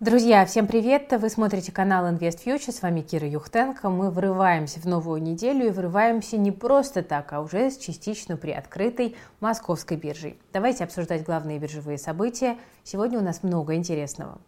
Друзья, всем привет! Вы смотрите канал Invest Future, с вами Кира Юхтенко. Мы врываемся в новую неделю и врываемся не просто так, а уже с частично приоткрытой московской биржей. Давайте обсуждать главные биржевые события. Сегодня у нас много интересного.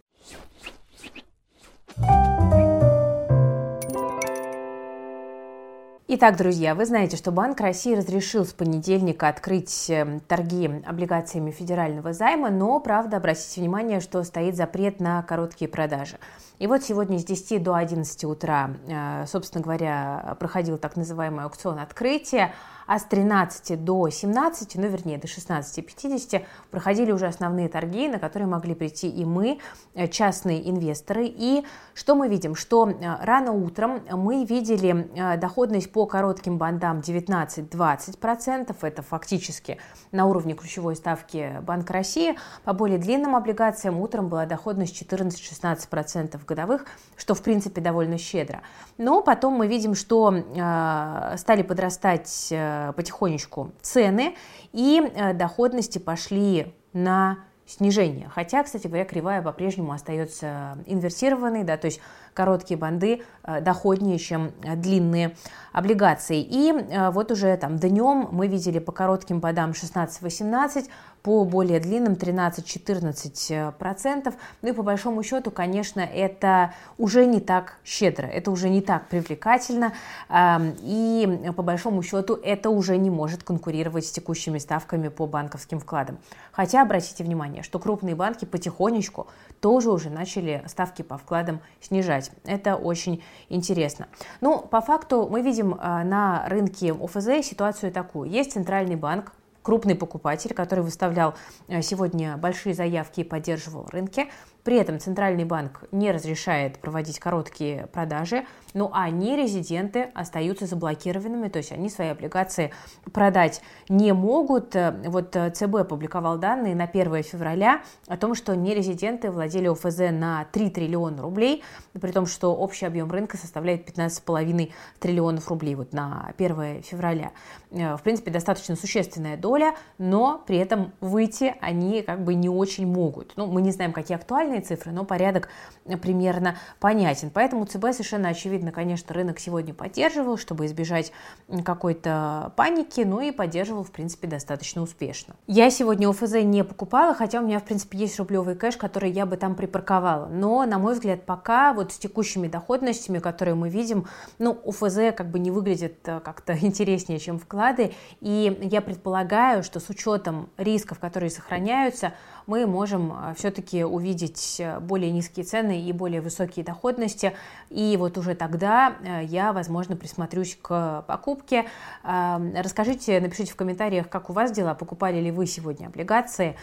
Итак, друзья, вы знаете, что Банк России разрешил с понедельника открыть эм, торги облигациями федерального займа, но, правда, обратите внимание, что стоит запрет на короткие продажи. И вот сегодня с 10 до 11 утра, э, собственно говоря, проходил так называемый аукцион открытия, а с 13 до 17, ну вернее до 16.50 проходили уже основные торги, на которые могли прийти и мы, э, частные инвесторы. И что мы видим? Что э, рано утром мы видели доходность по коротким бандам 19-20%, это фактически на уровне ключевой ставки Банка России. По более длинным облигациям утром была доходность 14-16% годовых, что в принципе довольно щедро. Но потом мы видим, что стали подрастать потихонечку цены, и э, доходности пошли на снижение. Хотя, кстати говоря, кривая по-прежнему остается инверсированной, да, то есть короткие банды э, доходнее, чем длинные облигации. И э, вот уже там днем мы видели по коротким бандам 16-18, по более длинным 13-14%. Ну и по большому счету, конечно, это уже не так щедро, это уже не так привлекательно, и по большому счету это уже не может конкурировать с текущими ставками по банковским вкладам. Хотя обратите внимание, что крупные банки потихонечку тоже уже начали ставки по вкладам снижать. Это очень интересно. Ну, по факту мы видим а, на рынке ОФЗ ситуацию такую. Есть центральный банк, крупный покупатель, который выставлял э, сегодня большие заявки и поддерживал рынки. При этом Центральный банк не разрешает проводить короткие продажи, ну а нерезиденты остаются заблокированными, то есть они свои облигации продать не могут. Вот э, ЦБ опубликовал данные на 1 февраля о том, что нерезиденты владели ОФЗ на 3 триллиона рублей, при том, что общий объем рынка составляет 15,5 триллионов рублей вот на 1 февраля. Э, в принципе, достаточно существенная доля, но при этом выйти они как бы не очень могут. Ну, мы не знаем, какие актуальные реальные цифры, но порядок примерно понятен. Поэтому ЦБ совершенно очевидно, конечно, рынок сегодня поддерживал, чтобы избежать какой-то паники, ну и поддерживал, в принципе, достаточно успешно. Я сегодня ОФЗ не покупала, хотя у меня, в принципе, есть рублевый кэш, который я бы там припарковала. Но, на мой взгляд, пока вот с текущими доходностями, которые мы видим, ну, ОФЗ как бы не выглядит э, как-то интереснее, чем вклады. И я предполагаю, что с учетом рисков, которые сохраняются, мы можем э, все-таки увидеть э, более низкие цены и более высокие доходности. И вот уже тогда э, я, возможно, присмотрюсь к покупке. Эм, расскажите, напишите в комментариях, как у вас дела, покупали ли вы сегодня облигации.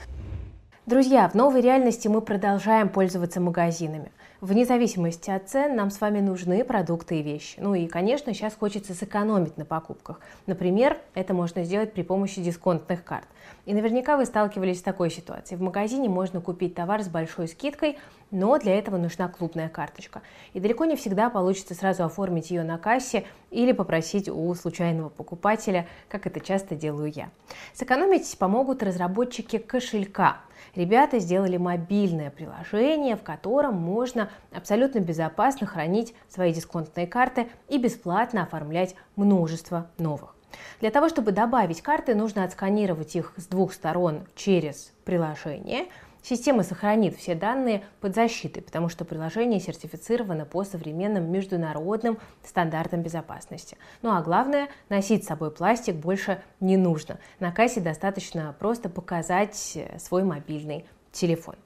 Друзья, в новой реальности мы продолжаем пользоваться магазинами. Вне зависимости от цен нам с вами нужны продукты и вещи. Ну и, конечно, сейчас хочется сэкономить на покупках. Например, это можно сделать при помощи дисконтных карт. И наверняка вы сталкивались с такой ситуацией. В магазине можно купить товар с большой скидкой, но для этого нужна клубная карточка. И далеко не всегда получится сразу оформить ее на кассе или попросить у случайного покупателя, как это часто делаю я. Сэкономить помогут разработчики кошелька – Ребята сделали мобильное приложение, в котором можно абсолютно безопасно хранить свои дисконтные карты и бесплатно оформлять множество новых. Для того, чтобы добавить карты, нужно отсканировать их с двух сторон через приложение – Система сохранит все данные под защитой, потому что приложение сертифицировано по современным международным стандартам безопасности. Ну а главное, носить с собой пластик больше не нужно. На кассе достаточно просто показать свой мобильный телефон.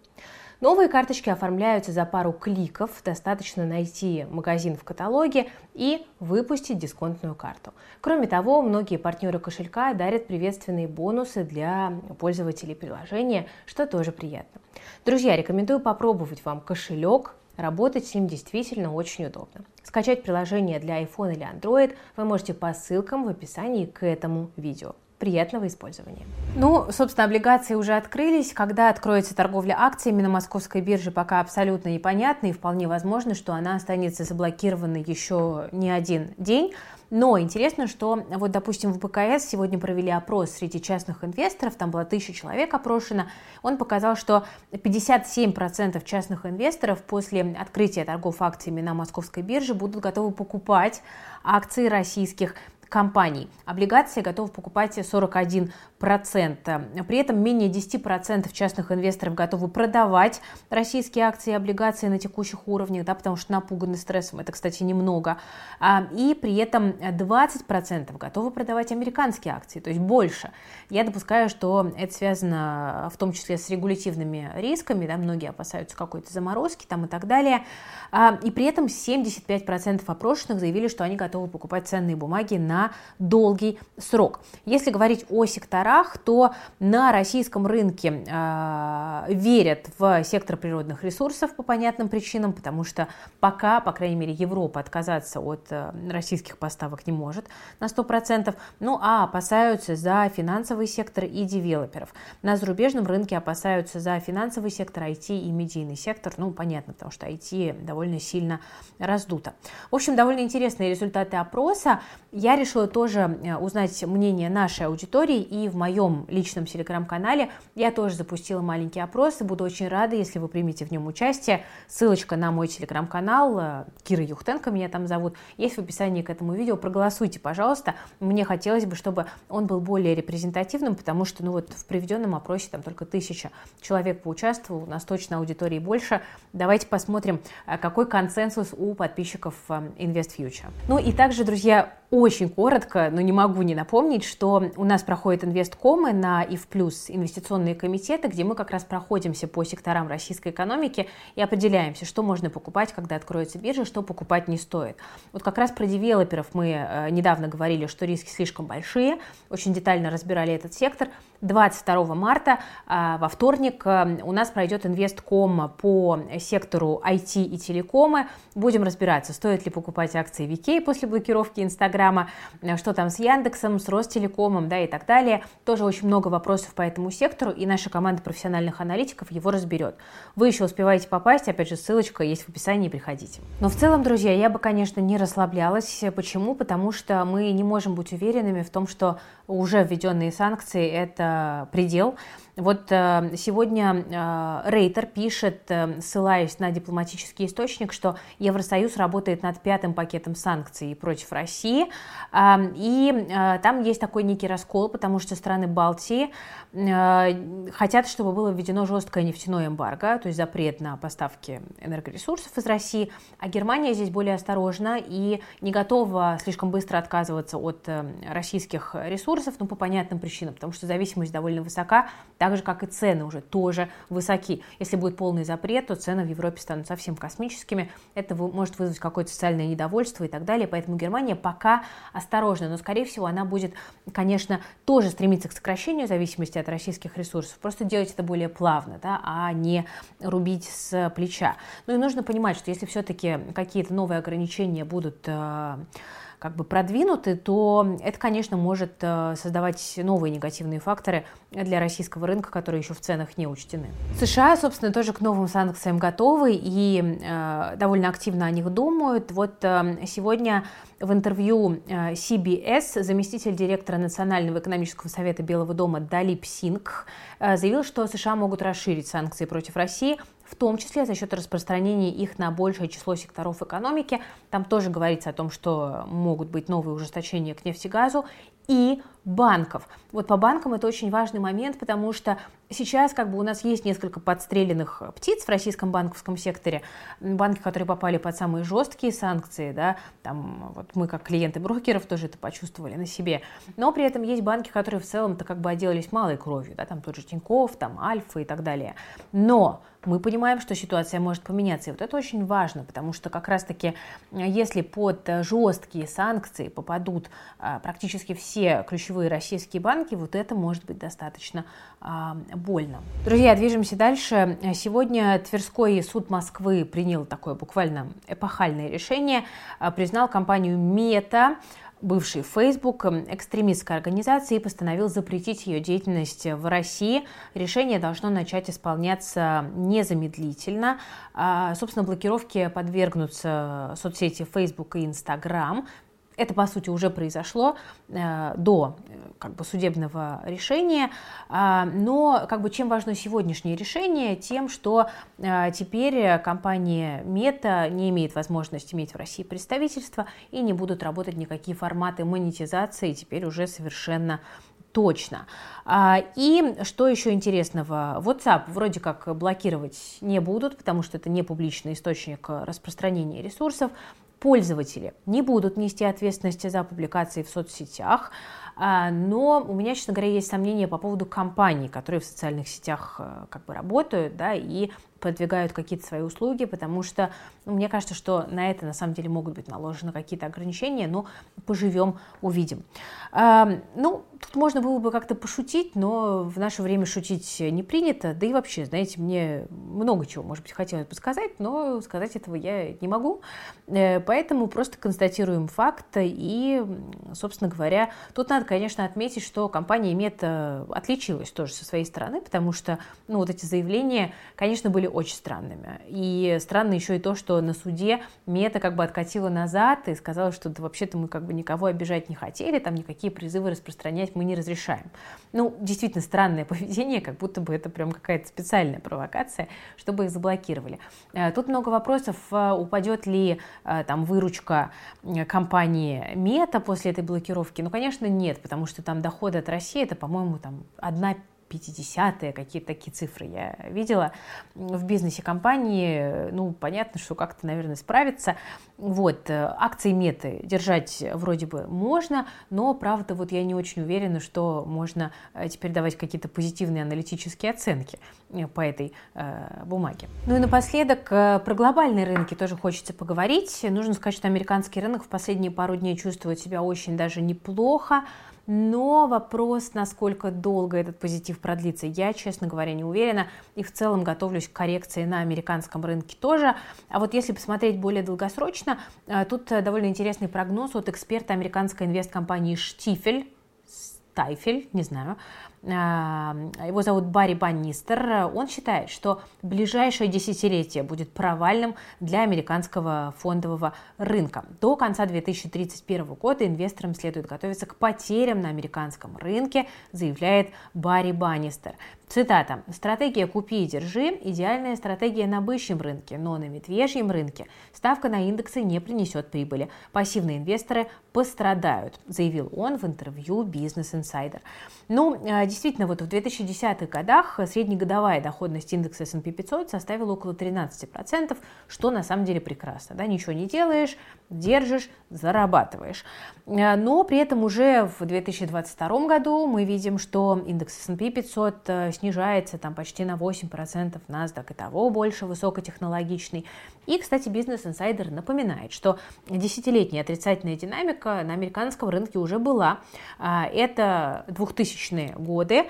Новые карточки оформляются за пару кликов, достаточно найти магазин в каталоге и выпустить дисконтную карту. Кроме того, многие партнеры кошелька дарят приветственные бонусы для пользователей приложения, что тоже приятно. Друзья, рекомендую попробовать вам кошелек, Работать с ним действительно очень удобно. Скачать приложение для iPhone или Android вы можете по ссылкам в описании к этому видео. Приятного использования. Ну, собственно, облигации уже открылись. Когда откроется торговля акциями на московской бирже, пока абсолютно непонятно, и вполне возможно, что она останется заблокированной еще не один день. Но интересно, что вот, допустим, в БКС сегодня провели опрос среди частных инвесторов, там было тысяча человек опрошено, он показал, что 57% частных инвесторов после открытия торгов акциями на московской бирже будут готовы покупать акции российских компаний. Облигации готовы покупать 41%. При этом менее 10% частных инвесторов готовы продавать российские акции и облигации на текущих уровнях, да, потому что напуганы стрессом, это, кстати, немного. А, и при этом 20% готовы продавать американские акции, то есть больше. Я допускаю, что это связано в том числе с регулятивными рисками, да, многие опасаются какой-то заморозки там и так далее. А, и при этом 75% опрошенных заявили, что они готовы покупать ценные бумаги на долгий срок. Если говорить о секторах, то на российском рынке э, верят в сектор природных ресурсов по понятным причинам, потому что пока, по крайней мере, Европа отказаться от э, российских поставок не может на 100%, ну а опасаются за финансовый сектор и девелоперов. На зарубежном рынке опасаются за финансовый сектор, IT и медийный сектор, ну понятно, потому что IT довольно довольно сильно раздуто. В общем, довольно интересные результаты опроса. Я решила тоже э, узнать мнение нашей аудитории, и в моем личном телеграм-канале я тоже запустила маленький опрос, и буду очень рада, если вы примете в нем участие. Ссылочка на мой телеграм-канал, э, Кира Юхтенко меня там зовут, есть в описании к этому видео. Проголосуйте, пожалуйста. Мне хотелось бы, чтобы он был более репрезентативным, потому что ну вот в приведенном опросе там только тысяча человек поучаствовал, у нас точно аудитории больше. Давайте посмотрим, э, как какой консенсус у подписчиков InvestFuture. Ну и также, друзья, очень коротко, но не могу не напомнить, что у нас проходят инвесткомы на ИФ инвестиционные комитеты, где мы как раз проходимся по секторам российской экономики и определяемся, что можно покупать, когда откроется биржа, что покупать не стоит. Вот как раз про девелоперов мы э, недавно говорили, что риски слишком большие, очень детально разбирали этот сектор. 22 марта а, во вторник э, у нас пройдет инвестком по сектору IT и телекомы. Будем разбираться, стоит ли покупать акции VK после блокировки Инстаграма, э, что там с Яндексом, с Ростелекомом, да, и так далее. Тоже очень много вопросов по этому сектору, и наша команда профессиональных аналитиков его разберет. Вы еще успеваете попасть, опять же, ссылочка есть в описании, приходите. Но в целом, друзья, я бы, конечно, не расслаблялась. Почему? Потому что мы не можем быть уверенными в том, что уже введенные санкции – это предел. Вот э, сегодня э, Рейтер пишет, э, ссылаясь на дипломатический источник, что Евросоюз работает над пятым пакетом санкций против России. И там есть такой некий раскол, потому что страны Балтии хотят, чтобы было введено жесткое нефтяное эмбарго, то есть запрет на поставки энергоресурсов из России, а Германия здесь более осторожна и не готова слишком быстро отказываться от российских ресурсов, ну, по понятным причинам, потому что зависимость довольно высока, так же, как и цены уже тоже высоки. Если будет полный запрет, то цены в Европе станут совсем космическими. Это может вызвать какое-то социальное недовольство и так далее. Поэтому Германия пока осторожна, но, скорее всего, она будет, конечно, тоже стремиться к сокращению зависимости от российских ресурсов. Просто делать это более плавно, да, а не рубить с плеча. Ну и нужно понимать, что если все-таки какие-то новые ограничения будут э, как бы продвинуты, то это, конечно, может э, создавать новые негативные факторы для российского рынка, которые еще в ценах не учтены. США, собственно, тоже к новым санкциям готовы и э, довольно активно о них думают. Вот э, сегодня в интервью э, CBS заместитель директора Национального экономического совета Белого дома Далип Синг э, заявил, что США могут расширить санкции против России в том числе за счет распространения их на большее число секторов экономики. Там тоже говорится о том, что могут быть новые ужесточения к нефтегазу и банков. Вот по банкам это очень важный момент, потому что сейчас как бы у нас есть несколько подстреленных птиц в российском банковском секторе, банки, которые попали под самые жесткие санкции, да, там вот мы как клиенты брокеров тоже это почувствовали на себе, но при этом есть банки, которые в целом-то как бы отделались малой кровью, да, там тот же Тинькофф, там Альфа и так далее. Но мы понимаем, что ситуация может поменяться. И вот это очень важно, потому что как раз-таки, если под жесткие санкции попадут а, практически все ключевые российские банки, вот это может быть достаточно а, больно. Друзья, движемся дальше. Сегодня Тверской суд Москвы принял такое буквально эпохальное решение, признал компанию Мета бывший Facebook, экстремистской организации, постановил запретить ее деятельность в России. Решение должно начать исполняться незамедлительно. А, собственно, блокировке подвергнутся соцсети Facebook и Instagram. Это, по сути, уже произошло э, до э, как бы, судебного решения, э, но как бы, чем важно сегодняшнее решение? Тем, что э, теперь компания Мета не имеет возможности иметь в России представительство и не будут работать никакие форматы монетизации, теперь уже совершенно точно. А, и что еще интересного? WhatsApp вроде как блокировать не будут, потому что это не публичный источник распространения ресурсов пользователи не будут нести ответственности за публикации в соцсетях, а, но у меня, честно говоря, есть сомнения по поводу компаний, которые в социальных сетях э, как бы работают, да, и продвигают какие-то свои услуги, потому что ну, мне кажется, что на это на самом деле могут быть наложены какие-то ограничения, но поживем, увидим. А, ну, тут можно было бы как-то пошутить, но в наше время шутить не принято, да и вообще, знаете, мне много чего, может быть, хотелось бы сказать, но сказать этого я не могу, э, поэтому просто констатируем факт и, собственно говоря, тут надо, конечно, отметить, что компания Мета отличилась тоже со своей стороны, потому что, ну, вот эти заявления, конечно, были очень странными. И странно еще и то, что на суде Мета как бы откатила назад и сказала, что да, вообще-то мы как бы никого обижать не хотели, там никакие призывы распространять мы не разрешаем. Ну, действительно странное поведение, как будто бы это прям какая-то специальная провокация, чтобы их заблокировали. Э, тут много вопросов, э, упадет ли э, там выручка компании Мета после этой блокировки. Ну, конечно, нет, потому что там доходы от России, это, по-моему, там одна 50-е, какие-то такие цифры я видела в бизнесе компании. Ну, понятно, что как-то, наверное, справиться. Вот, э, акции меты держать вроде бы можно, но, правда, вот я не очень уверена, что можно э, теперь давать какие-то позитивные аналитические оценки э, по этой э, бумаге. Ну и напоследок, про глобальные рынки тоже хочется поговорить. Нужно сказать, что американский рынок в последние пару дней чувствует себя очень даже неплохо. Но вопрос, насколько долго этот позитив продлится, я, честно говоря, не уверена. И в целом готовлюсь к коррекции на американском рынке тоже. А вот если посмотреть более долгосрочно, э, тут э, довольно интересный прогноз от эксперта американской инвесткомпании Штифель, Тайфель, не знаю, его зовут Барри Баннистер, он считает, что ближайшее десятилетие будет провальным для американского фондового рынка. До конца 2031 года инвесторам следует готовиться к потерям на американском рынке, заявляет Барри Баннистер. Цитата. «Стратегия «купи и держи» – идеальная стратегия на бычьем рынке, но на медвежьем рынке ставка на индексы не принесет прибыли. Пассивные инвесторы пострадают», – заявил он в интервью Business Insider. Ну, а, действительно, вот в 2010-х годах среднегодовая доходность индекса S&P 500 составила около 13%, что на самом деле прекрасно. Да? Ничего не делаешь, держишь, зарабатываешь. А, но при этом уже в 2022 году мы видим, что индекс S&P 500 снижается там почти на 8%, NASDAQ и того больше высокотехнологичный. И, кстати, Business Insider напоминает, что десятилетняя отрицательная динамика на американском рынке уже была. А, это 2000-е годы.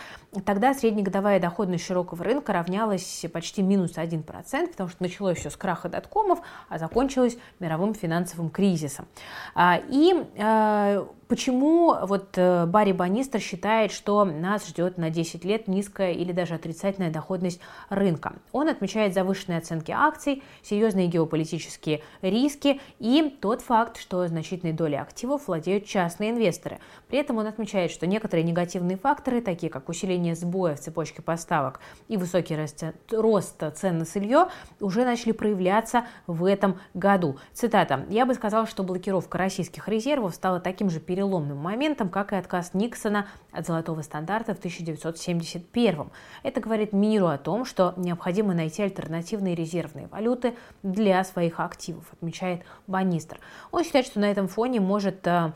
Тогда среднегодовая доходность широкого рынка равнялась почти минус 1%, потому что началось все с краха доткомов, а закончилось мировым финансовым кризисом. А, и а, Почему вот э, Барри Банистер считает, что нас ждет на 10 лет низкая или даже отрицательная доходность рынка? Он отмечает завышенные оценки акций, серьезные геополитические риски и тот факт, что значительной долей активов владеют частные инвесторы. При этом он отмечает, что некоторые негативные факторы, такие как усиление сбоя в цепочке поставок и высокий рост, рост цен на сырье, уже начали проявляться в этом году. Цитата. «Я бы сказал, что блокировка российских резервов стала таким же переломным моментом, как и отказ Никсона от золотого стандарта в 1971. Это говорит миру о том, что необходимо найти альтернативные резервные валюты для своих активов, отмечает Банистер. Он считает, что на этом фоне может э,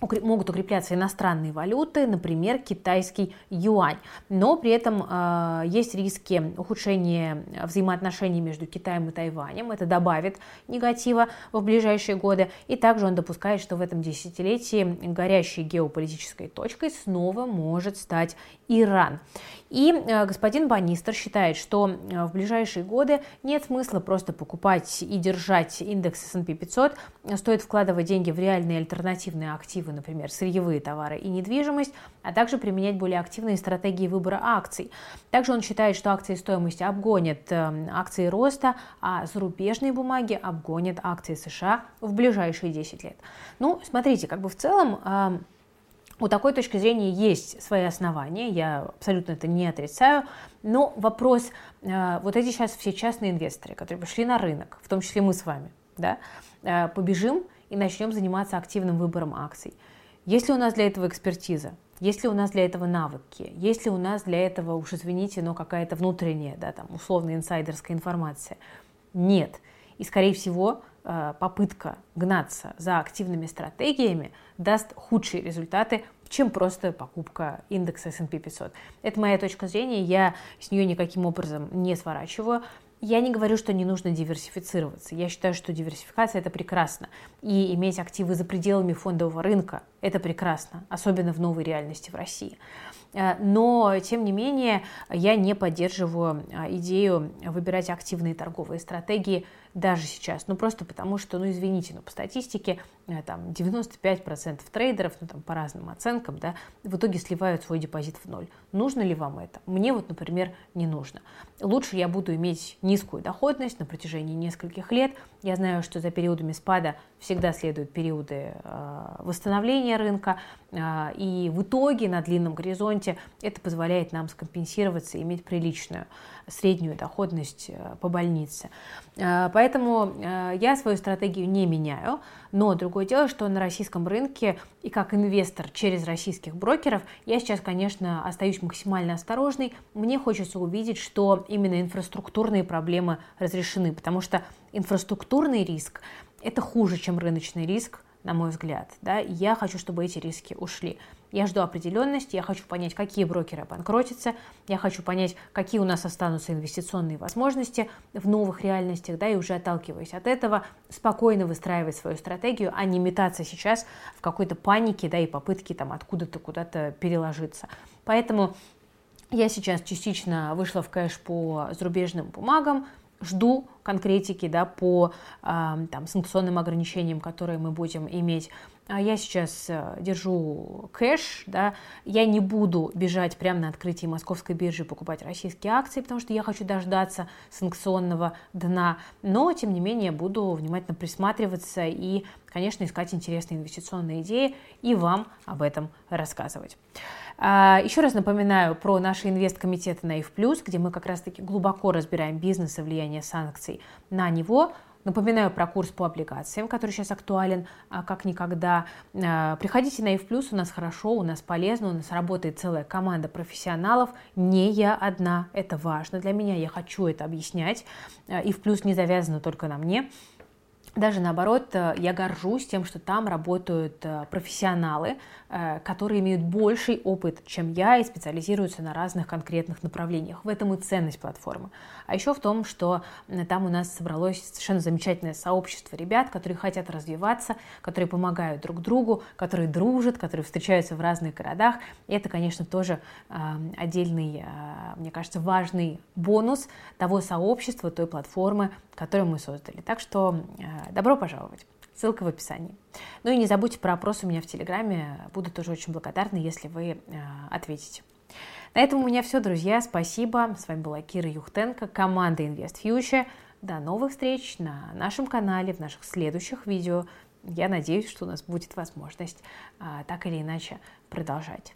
могут укрепляться иностранные валюты, например, китайский юань. Но при этом э, есть риски ухудшения взаимоотношений между Китаем и Тайванем. Это добавит негатива в ближайшие годы. И также он допускает, что в этом десятилетии горящей геополитической точкой снова может стать Иран. И э, господин Банистер считает, что э, в ближайшие годы нет смысла просто покупать и держать индекс S&P 500. Стоит вкладывать деньги в реальные альтернативные активы, например, сырьевые товары и недвижимость, а также применять более активные стратегии выбора акций. Также он считает, что акции стоимости обгонят э, акции роста, а зарубежные бумаги обгонят акции США в ближайшие 10 лет. Ну, смотрите, как бы в целом у такой точки зрения есть свои основания, я абсолютно это не отрицаю, но вопрос, э, вот эти сейчас все частные инвесторы, которые пришли на рынок, в том числе мы с вами, да, э, побежим и начнем заниматься активным выбором акций. Есть ли у нас для этого экспертиза? Есть ли у нас для этого навыки? Есть ли у нас для этого, уж извините, но какая-то внутренняя, да, там, условно инсайдерская информация? Нет. И, скорее всего, э, попытка гнаться за активными стратегиями даст худшие результаты, чем просто покупка индекса S&P 500. Это моя точка зрения, я с нее никаким образом не сворачиваю. Я не говорю, что не нужно диверсифицироваться. Я считаю, что диверсификация – это прекрасно. И иметь активы за пределами фондового рынка – это прекрасно, особенно в новой реальности в России. Э, но, тем не менее, я не поддерживаю а, идею выбирать активные торговые стратегии даже сейчас. Ну, просто потому что, ну, извините, но по статистике э, там 95% трейдеров, ну, там по разным оценкам, да, в итоге сливают свой депозит в ноль. Нужно ли вам это? Мне вот, например, не нужно. Лучше я буду иметь низкую доходность на протяжении нескольких лет. Я знаю, что за периодами спада всегда следуют периоды э, восстановления рынка, э, и в итоге на длинном горизонте это позволяет нам скомпенсироваться и иметь приличную среднюю доходность э, по больнице. Э, поэтому э, я свою стратегию не меняю, но другое дело, что на российском рынке и как инвестор через российских брокеров я сейчас, конечно, остаюсь максимально осторожной. Мне хочется увидеть, что именно инфраструктурные проблемы разрешены, потому что инфраструктурный риск – это хуже, чем рыночный риск, на мой взгляд. Да? я хочу, чтобы эти риски ушли. Я жду определенности, я хочу понять, какие брокеры обанкротятся, я хочу понять, какие у нас останутся инвестиционные возможности в новых реальностях, да, и уже отталкиваясь от этого, спокойно выстраивать свою стратегию, а не метаться сейчас в какой-то панике, да, и попытке там откуда-то куда-то переложиться. Поэтому я сейчас частично вышла в кэш по зарубежным бумагам, жду конкретики да, по там, санкционным ограничениям, которые мы будем иметь. А я сейчас э, держу кэш, да, я не буду бежать прямо на открытии московской биржи покупать российские акции, потому что я хочу дождаться санкционного дна, но, тем не менее, буду внимательно присматриваться и, конечно, искать интересные инвестиционные идеи и вам об этом рассказывать. А, еще раз напоминаю про наши инвест-комитеты на IF+, где мы как раз-таки глубоко разбираем бизнес и влияние санкций на него. Напоминаю про курс по облигациям, который сейчас актуален а, как никогда. А, приходите на IF+, у нас хорошо, у нас полезно, у нас работает целая команда профессионалов. Не я одна, это важно для меня, я хочу это объяснять. IF+, не завязано только на мне. Даже наоборот, э, я горжусь тем, что там работают э, профессионалы, которые имеют больший опыт, чем я, и специализируются на разных конкретных направлениях. В этом и ценность платформы. А еще в том, что там у нас собралось совершенно замечательное сообщество ребят, которые хотят развиваться, которые помогают друг другу, которые дружат, которые встречаются в разных городах. И это, конечно, тоже отдельный, мне кажется, важный бонус того сообщества, той платформы, которую мы создали. Так что добро пожаловать. Ссылка в описании. Ну и не забудьте про опрос у меня в Телеграме. Буду тоже очень благодарна, если вы э, ответите. На этом у меня все, друзья. Спасибо. С вами была Кира Юхтенко, команда Invest Future. До новых встреч на нашем канале, в наших следующих видео. Я надеюсь, что у нас будет возможность а, так или иначе продолжать.